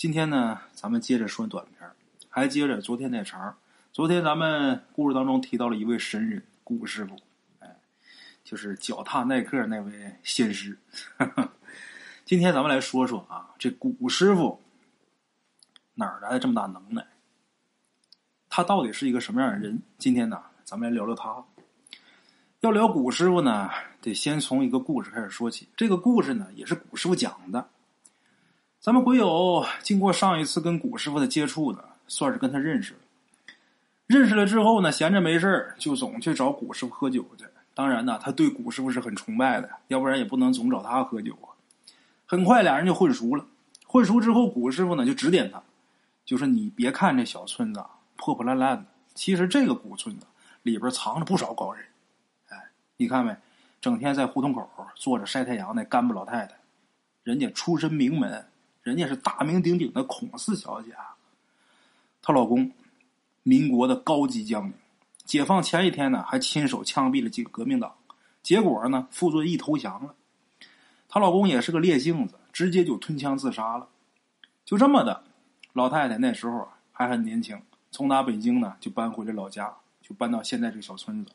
今天呢，咱们接着说短片还接着昨天那茬昨天咱们故事当中提到了一位神人古师傅，哎，就是脚踏耐克那位仙师。今天咱们来说说啊，这古师傅哪儿来的这么大能耐？他到底是一个什么样的人？今天呢，咱们来聊聊他。要聊古师傅呢，得先从一个故事开始说起。这个故事呢，也是古师傅讲的。咱们鬼友经过上一次跟古师傅的接触呢，算是跟他认识了。认识了之后呢，闲着没事就总去找古师傅喝酒去。当然呢，他对古师傅是很崇拜的，要不然也不能总找他喝酒啊。很快俩人就混熟了。混熟之后，古师傅呢就指点他，就说：“你别看这小村子破破烂烂的，其实这个古村子里边藏着不少高人。”哎你看没？整天在胡同口坐着晒太阳那干部老太太，人家出身名门，人家是大名鼎鼎的孔四小姐啊。她老公，民国的高级将领，解放前一天呢，还亲手枪毙了几个革命党，结果呢，傅作义投降了。她老公也是个烈性子，直接就吞枪自杀了。就这么的，老太太那时候还很年轻，从打北京呢就搬回了老家，就搬到现在这个小村子。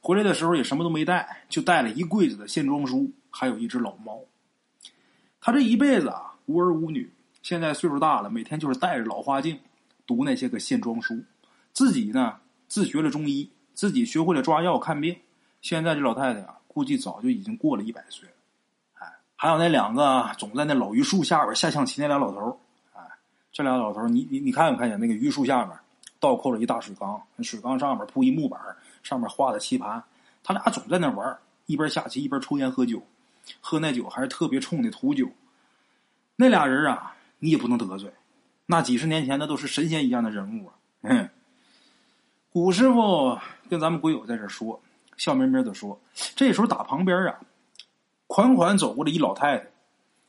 回来的时候也什么都没带，就带了一柜子的线装书，还有一只老猫。他这一辈子啊，无儿无女，现在岁数大了，每天就是戴着老花镜读那些个线装书。自己呢，自学了中医，自己学会了抓药看病。现在这老太太啊，估计早就已经过了一百岁了。哎，还有那两个总在那老榆树下边下象棋那俩老头哎，这俩老头你你你看没看见那个榆树下面倒扣了一大水缸，水缸上面铺一木板上面画的棋盘，他俩总在那玩一边下棋一边抽烟喝酒，喝那酒还是特别冲的土酒。那俩人啊，你也不能得罪，那几十年前那都是神仙一样的人物啊。嗯，古师傅跟咱们鬼友在这说，笑眯眯的说。这时候打旁边啊，款款走过来一老太太，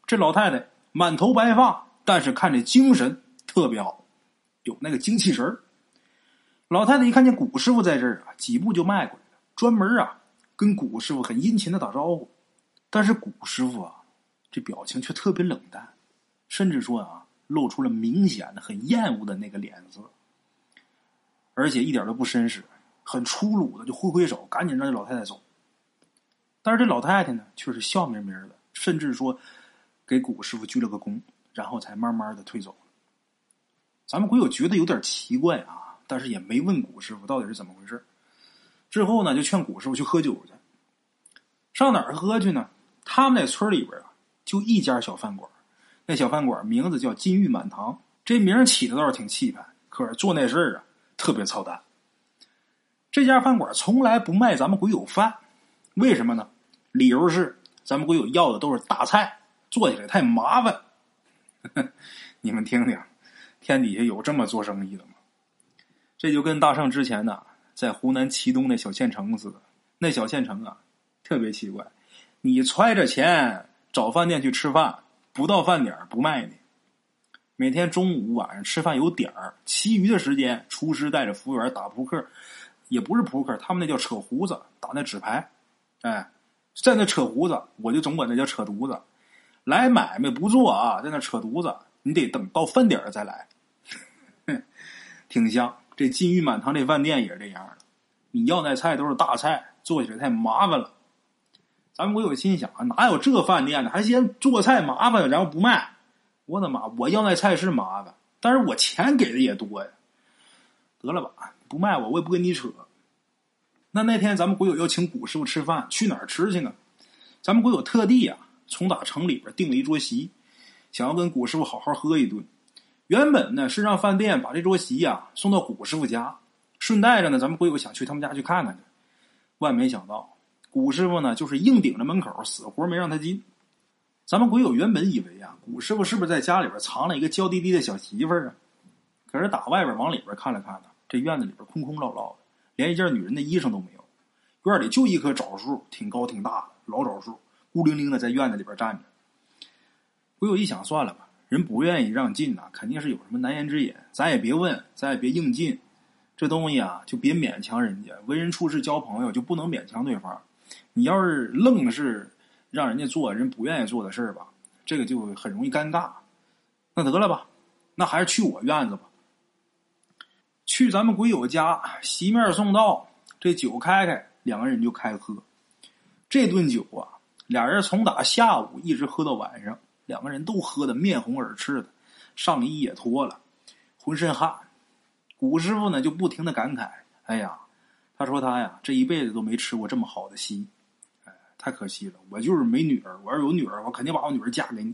这老太太满头白发，但是看着精神特别好，有那个精气神。老太太一看见古师傅在这儿啊，几步就迈过来了，专门啊跟古师傅很殷勤的打招呼。但是古师傅啊，这表情却特别冷淡，甚至说啊，露出了明显的很厌恶的那个脸色，而且一点都不绅士，很粗鲁的就挥挥手，赶紧让这老太太走。但是这老太太呢，却是笑眯眯的，甚至说给古师傅鞠了个躬，然后才慢慢的退走。咱们鬼友觉得有点奇怪啊。但是也没问古师傅到底是怎么回事之后呢，就劝古师傅去喝酒去。上哪儿喝去呢？他们那村里边啊，就一家小饭馆，那小饭馆名字叫金玉满堂。这名起的倒是挺气派，可是做那事儿啊，特别操蛋。这家饭馆从来不卖咱们鬼友饭，为什么呢？理由是咱们鬼友要的都是大菜，做起来太麻烦。你们听听，天底下有这么做生意的吗？这就跟大圣之前呢，在湖南祁东那小县城似的。那小县城啊，特别奇怪，你揣着钱找饭店去吃饭，不到饭点不卖你。每天中午晚上吃饭有点儿，其余的时间，厨师带着服务员打扑克，也不是扑克，他们那叫扯胡子，打那纸牌。哎，在那扯胡子，我就总管那叫扯犊子。来买卖不做啊，在那扯犊子，你得等到饭点再来，挺香。这金玉满堂这饭店也是这样的，你要那菜都是大菜，做起来太麻烦了。咱们我有心想啊，哪有这饭店呢？还嫌做菜麻烦，然后不卖？我的妈！我要那菜是麻烦，但是我钱给的也多呀。得了吧，不卖我，我也不跟你扯。那那天咱们鬼友要请古师傅吃饭，去哪儿吃去呢？咱们鬼友特地啊，从打城里边订了一桌席，想要跟古师傅好好喝一顿。原本呢是让饭店把这桌席呀送到古师傅家，顺带着呢咱们鬼友想去他们家去看看去，万没想到古师傅呢就是硬顶着门口，死活没让他进。咱们鬼友原本以为啊古师傅是不是在家里边藏了一个娇滴滴的小媳妇儿啊？可是打外边往里边看了看呢，这院子里边空空落落的，连一件女人的衣裳都没有。院里就一棵枣树，挺高挺大的老枣树，孤零零的在院子里边站着。鬼友一想，算了吧。人不愿意让进呐，肯定是有什么难言之隐。咱也别问，咱也别硬进。这东西啊，就别勉强人家。为人处事、交朋友就不能勉强对方。你要是愣是让人家做人不愿意做的事儿吧，这个就很容易尴尬。那得了吧，那还是去我院子吧。去咱们鬼友家席面送到，这酒开开，两个人就开喝。这顿酒啊，俩人从打下午一直喝到晚上，两个人都喝得面红耳赤的，上衣也脱了，浑身汗。古师傅呢就不停的感慨：“哎呀，他说他呀这一辈子都没吃过这么好的心，哎，太可惜了。我就是没女儿，我要有女儿，我肯定把我女儿嫁给你。”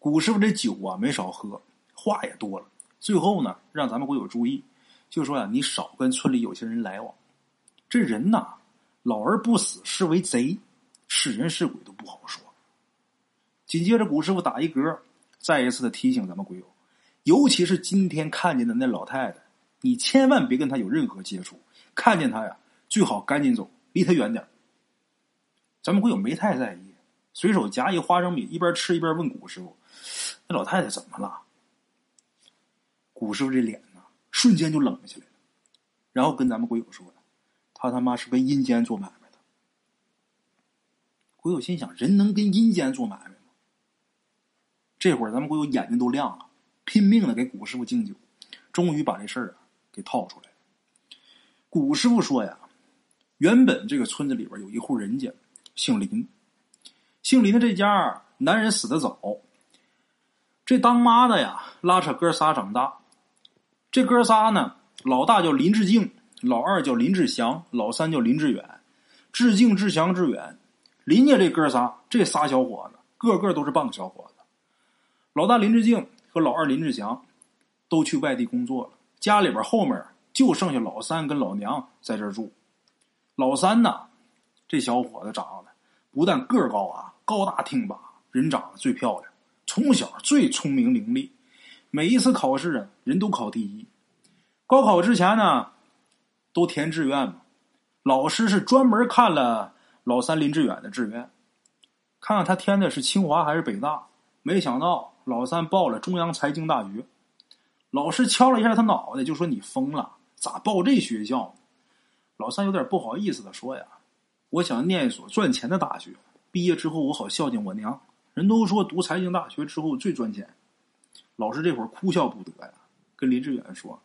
古师傅这酒啊没少喝，话也多了。最后呢，让咱们鬼友注意，就说呀，你少跟村里有些人来往。这人呐，老而不死是为贼，是人是鬼都不好说。紧接着，古师傅打一嗝，再一次的提醒咱们鬼友，尤其是今天看见的那老太太，你千万别跟她有任何接触。看见他呀，最好赶紧走，离他远点。咱们鬼友没太在意，随手夹一花生米，一边吃一边问古师傅：“那老太太怎么了？”古师傅这脸呢，瞬间就冷下来了，然后跟咱们鬼友说：“他他妈是跟阴间做买卖的。”鬼友心想：人能跟阴间做买卖吗？这会儿咱们鬼友眼睛都亮了，拼命的给古师傅敬酒，终于把这事儿啊给套出来。古师傅说呀：“原本这个村子里边有一户人家，姓林，姓林的这家男人死的早，这当妈的呀拉扯哥仨长大。”这哥仨呢，老大叫林志敬，老二叫林志祥，老三叫林志远。志敬、志祥、志远，林家这哥仨，这仨小伙子个个都是棒小伙子。老大林志敬和老二林志祥都去外地工作了，家里边后面就剩下老三跟老娘在这住。老三呢，这小伙子长得不但个高啊，高大挺拔，人长得最漂亮，从小最聪明伶俐。每一次考试啊，人都考第一。高考之前呢，都填志愿嘛。老师是专门看了老三林志远的志愿，看看他填的是清华还是北大。没想到老三报了中央财经大学。老师敲了一下他脑袋，就说：“你疯了，咋报这学校？”老三有点不好意思的说：“呀，我想念一所赚钱的大学，毕业之后我好孝敬我娘。人都说读财经大学之后最赚钱。”老师这会儿哭笑不得呀，跟林志远说：“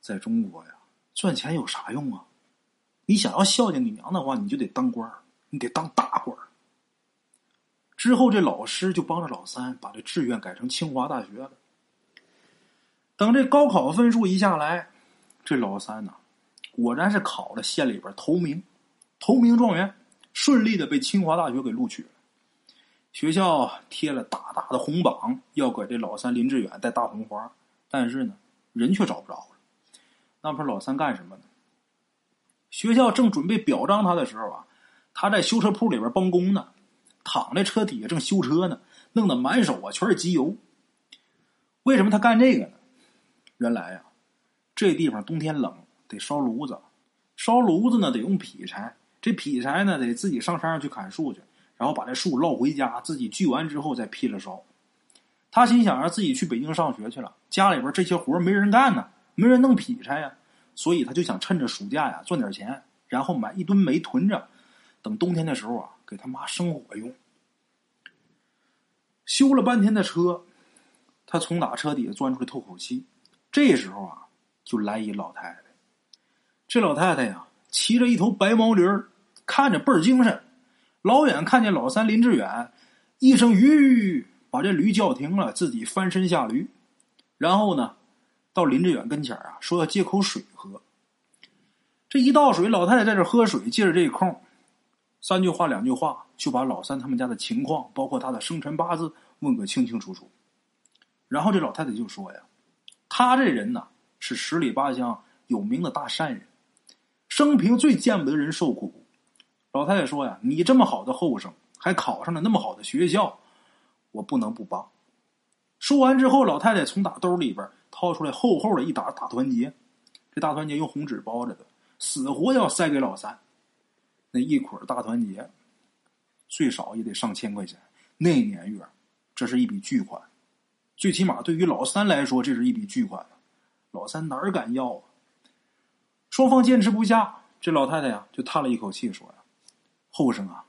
在中国呀，赚钱有啥用啊？你想要孝敬你娘的话，你就得当官你得当大官之后，这老师就帮着老三把这志愿改成清华大学了。等这高考分数一下来，这老三呢，果然是考了县里边头名，头名状元，顺利的被清华大学给录取了。学校贴了大大的红榜，要给这老三林志远戴大红花，但是呢，人却找不着了。那不是老三干什么呢？学校正准备表彰他的时候啊，他在修车铺里边帮工呢，躺在车底下正修车呢，弄得满手啊全是机油。为什么他干这个呢？原来呀，这地方冬天冷，得烧炉子，烧炉子呢得用劈柴，这劈柴呢得自己上山上去砍树去。然后把这树捞回家，自己锯完之后再劈了烧。他心想着自己去北京上学去了，家里边这些活没人干呢，没人弄劈柴呀，所以他就想趁着暑假呀赚点钱，然后买一吨煤囤着，等冬天的时候啊给他妈生火用。修了半天的车，他从打车底下钻出来透口气。这时候啊，就来一老太太。这老太太呀，骑着一头白毛驴看着倍儿精神。老远看见老三林志远，一声“吁”，把这驴叫停了，自己翻身下驴，然后呢，到林志远跟前啊，说要借口水喝。这一倒水，老太太在这喝水，借着这空，三句话两句话，就把老三他们家的情况，包括他的生辰八字问个清清楚楚。然后这老太太就说呀：“他这人呐，是十里八乡有名的大善人，生平最见不得人受苦。”老太太说呀：“你这么好的后生，还考上了那么好的学校，我不能不帮。”说完之后，老太太从打兜里边掏出来厚厚的一沓大团结，这大团结用红纸包着的，死活要塞给老三。那一捆大团结，最少也得上千块钱。那年月，这是一笔巨款，最起码对于老三来说，这是一笔巨款。老三哪敢要啊？双方坚持不下，这老太太呀就叹了一口气，说呀。后生啊，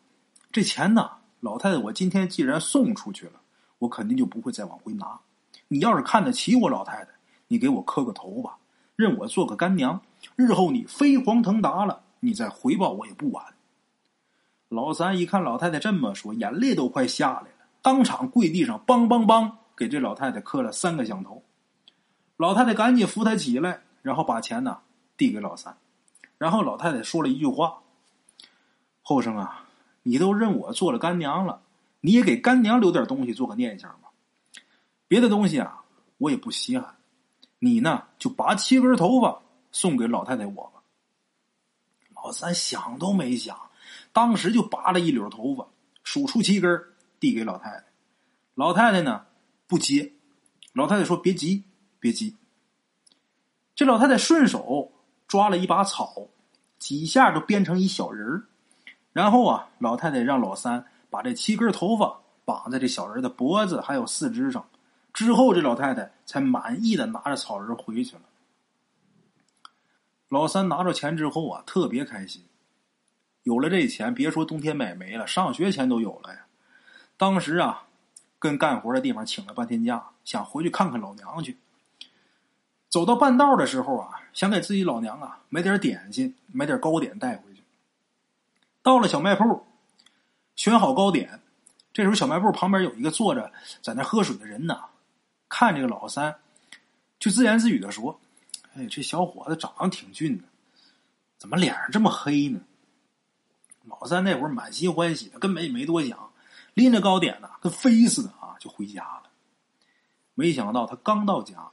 这钱呢，老太太，我今天既然送出去了，我肯定就不会再往回拿。你要是看得起我老太太，你给我磕个头吧，认我做个干娘。日后你飞黄腾达了，你再回报我也不晚。”老三一看老太太这么说，眼泪都快下来了，当场跪地上，梆梆梆，给这老太太磕了三个响头。老太太赶紧扶他起来，然后把钱呢递给老三，然后老太太说了一句话：“后生啊，你都认我做了干娘了，你也给干娘留点东西做个念想吧。别的东西啊，我也不稀罕，你呢就拔七根头发送给老太太我吧。”老三想都没想。当时就拔了一绺头发，数出七根，递给老太太。老太太呢不接。老太太说：“别急，别急。”这老太太顺手抓了一把草，几下就编成一小人儿。然后啊，老太太让老三把这七根头发绑在这小人的脖子还有四肢上。之后，这老太太才满意的拿着草人回去了。老三拿着钱之后啊，特别开心。有了这钱，别说冬天买煤了，上学钱都有了呀。当时啊，跟干活的地方请了半天假，想回去看看老娘去。走到半道的时候啊，想给自己老娘啊买点点心，买点糕点带回去。到了小卖铺，选好糕点。这时候小卖部旁边有一个坐着在那喝水的人呢，看这个老三，就自言自语的说：“哎，这小伙子长得挺俊的，怎么脸上这么黑呢？”老三那会儿满心欢喜的，根本也没多想，拎着糕点呢，跟飞似的啊，就回家了。没想到他刚到家，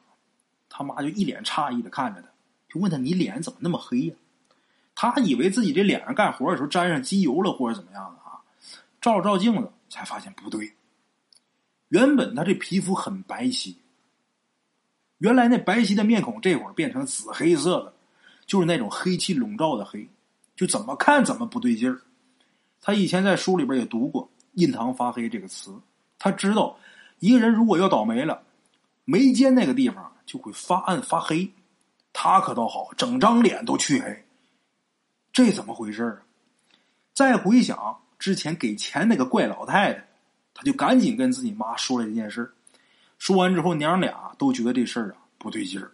他妈就一脸诧异的看着他，就问他：“你脸怎么那么黑呀？”他以为自己这脸上干活的时候沾上机油了，或者怎么样的啊？照了照镜子，才发现不对。原本他这皮肤很白皙，原来那白皙的面孔这会儿变成紫黑色的，就是那种黑气笼罩的黑。就怎么看怎么不对劲儿。他以前在书里边也读过“印堂发黑”这个词，他知道一个人如果要倒霉了，眉间那个地方就会发暗发黑。他可倒好，整张脸都黢黑，这怎么回事啊？再回想之前给钱那个怪老太太，他就赶紧跟自己妈说了这件事说完之后，娘俩都觉得这事儿啊不对劲儿。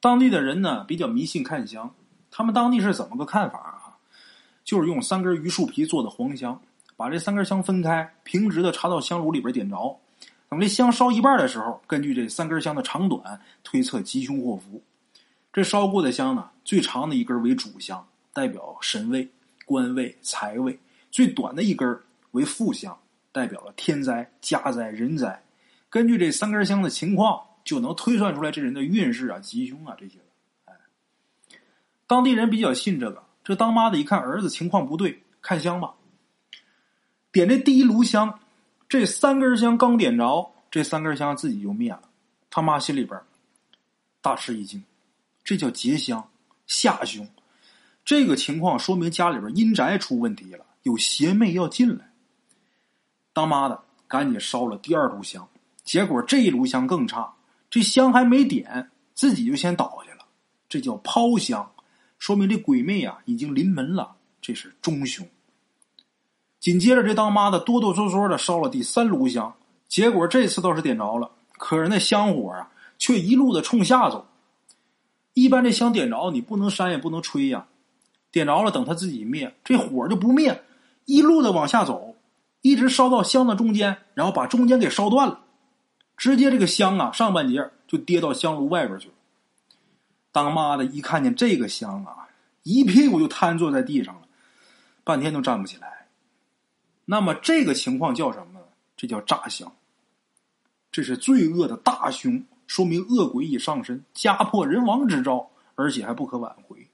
当地的人呢比较迷信看香。他们当地是怎么个看法啊？就是用三根榆树皮做的黄香，把这三根香分开，平直的插到香炉里边点着。等这香烧一半的时候，根据这三根香的长短推测吉凶祸福。这烧过的香呢，最长的一根为主香，代表神位、官位、财位；最短的一根为副香，代表了天灾、家灾、人灾。根据这三根香的情况，就能推算出来这人的运势啊、吉凶啊这些。哎当地人比较信这个，这当妈的一看儿子情况不对，看香吧。点这第一炉香，这三根香刚点着，这三根香自己就灭了。他妈心里边大吃一惊，这叫劫香下凶。这个情况说明家里边阴宅出问题了，有邪魅要进来。当妈的赶紧烧了第二炉香，结果这一炉香更差，这香还没点，自己就先倒下了，这叫抛香。说明这鬼魅啊已经临门了，这是中凶。紧接着，这当妈的哆哆嗦嗦的烧了第三炉香，结果这次倒是点着了，可是那香火啊却一路的冲下走。一般这香点着，你不能扇也不能吹呀，点着了等它自己灭，这火就不灭，一路的往下走，一直烧到香的中间，然后把中间给烧断了，直接这个香啊上半截就跌到香炉外边去了。当妈的一看见这个香啊，一屁股就瘫坐在地上了，半天都站不起来。那么这个情况叫什么呢？这叫诈降。这是罪恶的大凶，说明恶鬼已上身，家破人亡之兆，而且还不可挽回。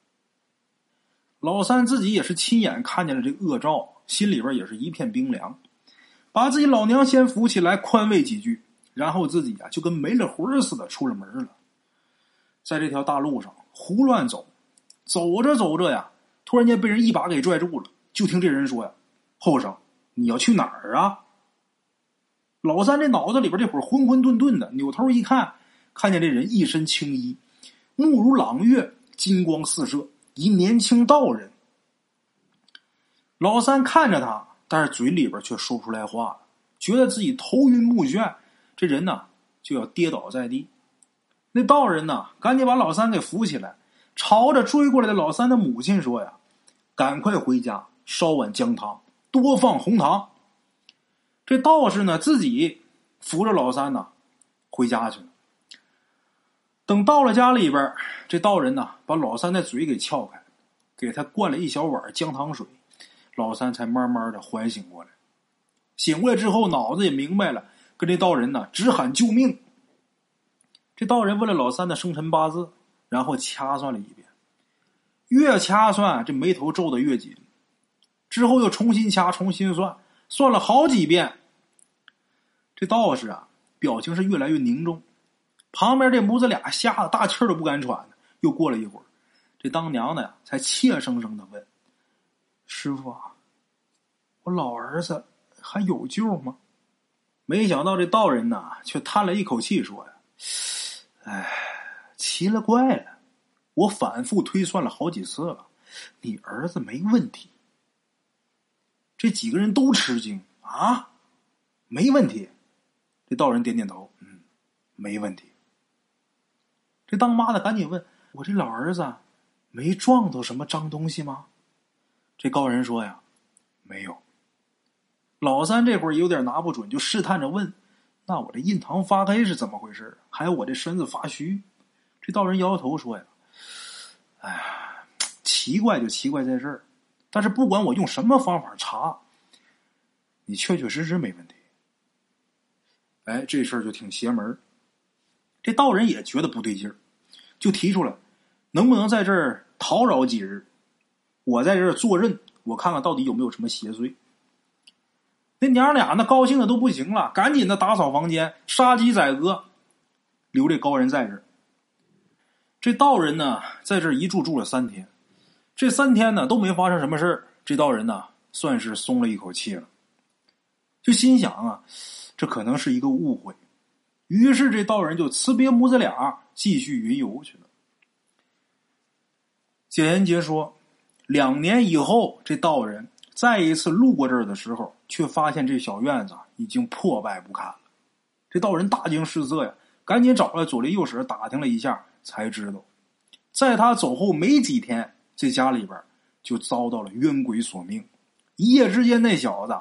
老三自己也是亲眼看见了这恶兆，心里边也是一片冰凉，把自己老娘先扶起来，宽慰几句，然后自己啊就跟没了魂似的出了门了。在这条大路上胡乱走，走着走着呀，突然间被人一把给拽住了。就听这人说呀：“后生，你要去哪儿啊？”老三这脑子里边这会儿混混沌沌的，扭头一看，看见这人一身青衣，目如朗月，金光四射，一年轻道人。老三看着他，但是嘴里边却说不出来话，觉得自己头晕目眩。这人呢，就要跌倒在地。那道人呢，赶紧把老三给扶起来，朝着追过来的老三的母亲说：“呀，赶快回家烧碗姜汤，多放红糖。”这道士呢，自己扶着老三呢，回家去了。等到了家里边，这道人呢，把老三的嘴给撬开，给他灌了一小碗姜糖水，老三才慢慢的缓醒过来。醒过来之后，脑子也明白了，跟这道人呢直喊救命。这道人问了老三的生辰八字，然后掐算了一遍，越掐算这眉头皱的越紧。之后又重新掐，重新算，算了好几遍。这道士啊，表情是越来越凝重。旁边这母子俩吓得大气都不敢喘。又过了一会儿，这当娘的呀才怯生生的问：“师傅啊，我老儿子还有救吗？”没想到这道人呐，却叹了一口气说：“呀，哎，奇了怪了！我反复推算了好几次了，你儿子没问题。”这几个人都吃惊啊，没问题。这道人点点头，嗯，没问题。这当妈的赶紧问我：“这老儿子没撞到什么脏东西吗？”这高人说：“呀，没有。”老三这会儿有点拿不准，就试探着问：“那我这印堂发黑是怎么回事？还有我这身子发虚？”这道人摇摇头说：“呀，哎呀，奇怪就奇怪在这儿。但是不管我用什么方法查，你确确实实没问题。哎，这事儿就挺邪门这道人也觉得不对劲儿，就提出来，能不能在这儿讨扰几日？我在这儿坐任，我看看到底有没有什么邪祟。那娘俩那高兴的都不行了，赶紧的打扫房间，杀鸡宰鹅，留这高人在这儿。这道人呢，在这儿一住住了三天，这三天呢都没发生什么事，这道人呢算是松了一口气了，就心想啊，这可能是一个误会。于是这道人就辞别母子俩，继续云游去了。简言杰说，两年以后，这道人再一次路过这儿的时候，却发现这小院子已经破败不堪了。这道人大惊失色呀，赶紧找来左邻右舍打听了一下，才知道，在他走后没几天，这家里边就遭到了冤鬼索命。一夜之间，那小子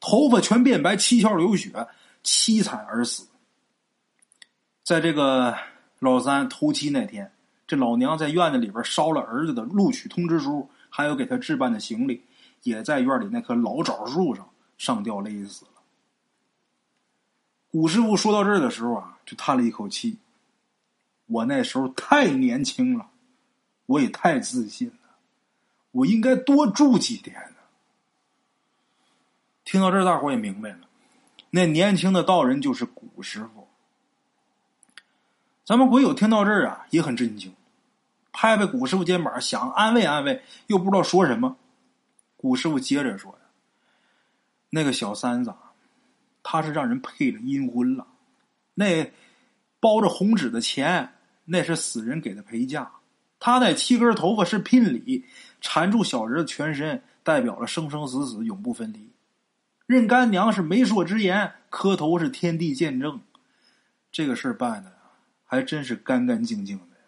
头发全变白，七窍流血，凄惨而死。在这个老三头七那天，这老娘在院子里边烧了儿子的录取通知书，还有给他置办的行李，也在院里那棵老枣树上上吊勒死了。古师傅说到这儿的时候啊，就叹了一口气：“我那时候太年轻了，我也太自信了，我应该多住几天呢。”听到这儿，大伙也明白了，那年轻的道人就是古师傅。咱们鬼友听到这儿啊，也很震惊，拍拍古师傅肩膀，想安慰安慰，又不知道说什么。古师傅接着说：“那个小三子，他是让人配了阴婚了，那包着红纸的钱，那是死人给的陪嫁。他那七根头发是聘礼，缠住小人的全身，代表了生生死死永不分离。认干娘是媒妁之言，磕头是天地见证。这个事儿办的。”还真是干干净净的呀！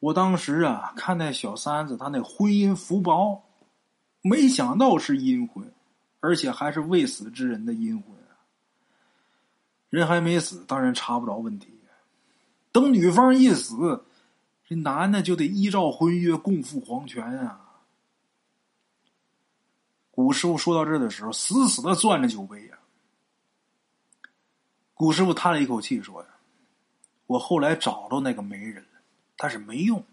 我当时啊，看那小三子他那婚姻福薄，没想到是阴婚，而且还是未死之人的阴婚！人还没死，当然查不着问题。等女方一死，这男的就得依照婚约共赴黄泉啊！古师傅说到这儿的时候，死死的攥着酒杯呀。古师傅叹了一口气，说呀。我后来找着那个媒人了，但是没用，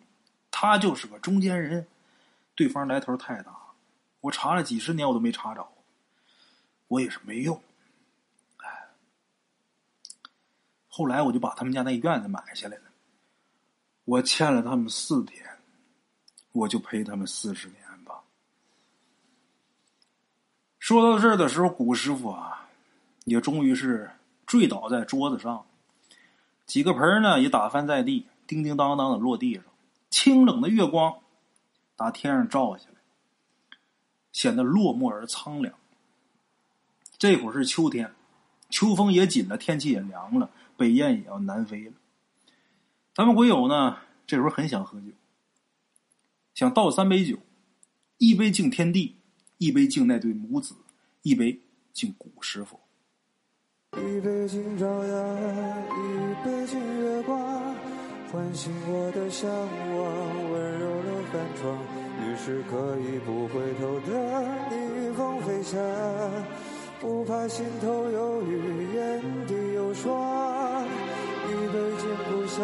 他就是个中间人，对方来头太大，我查了几十年我都没查着，我也是没用，哎，后来我就把他们家那院子买下来了，我欠了他们四天，我就赔他们四十年吧。说到这儿的时候，古师傅啊，也终于是坠倒在桌子上。几个盆呢也打翻在地，叮叮当当的落地上。清冷的月光打天上照下来，显得落寞而苍凉。这会儿是秋天，秋风也紧了，天气也凉了。北雁也要南飞了。咱们鬼友呢，这时候很想喝酒，想倒三杯酒，一杯敬天地，一杯敬那对母子，一杯敬古师傅。一杯敬朝阳，一杯敬月光，唤醒我的向往，温柔了寒窗。于是可以不回头的逆风飞翔，不怕心头有雨，眼底有霜。一杯敬故乡，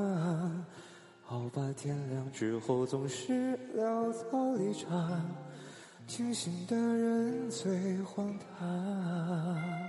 天亮之后总是潦草离场。清醒的人最荒唐。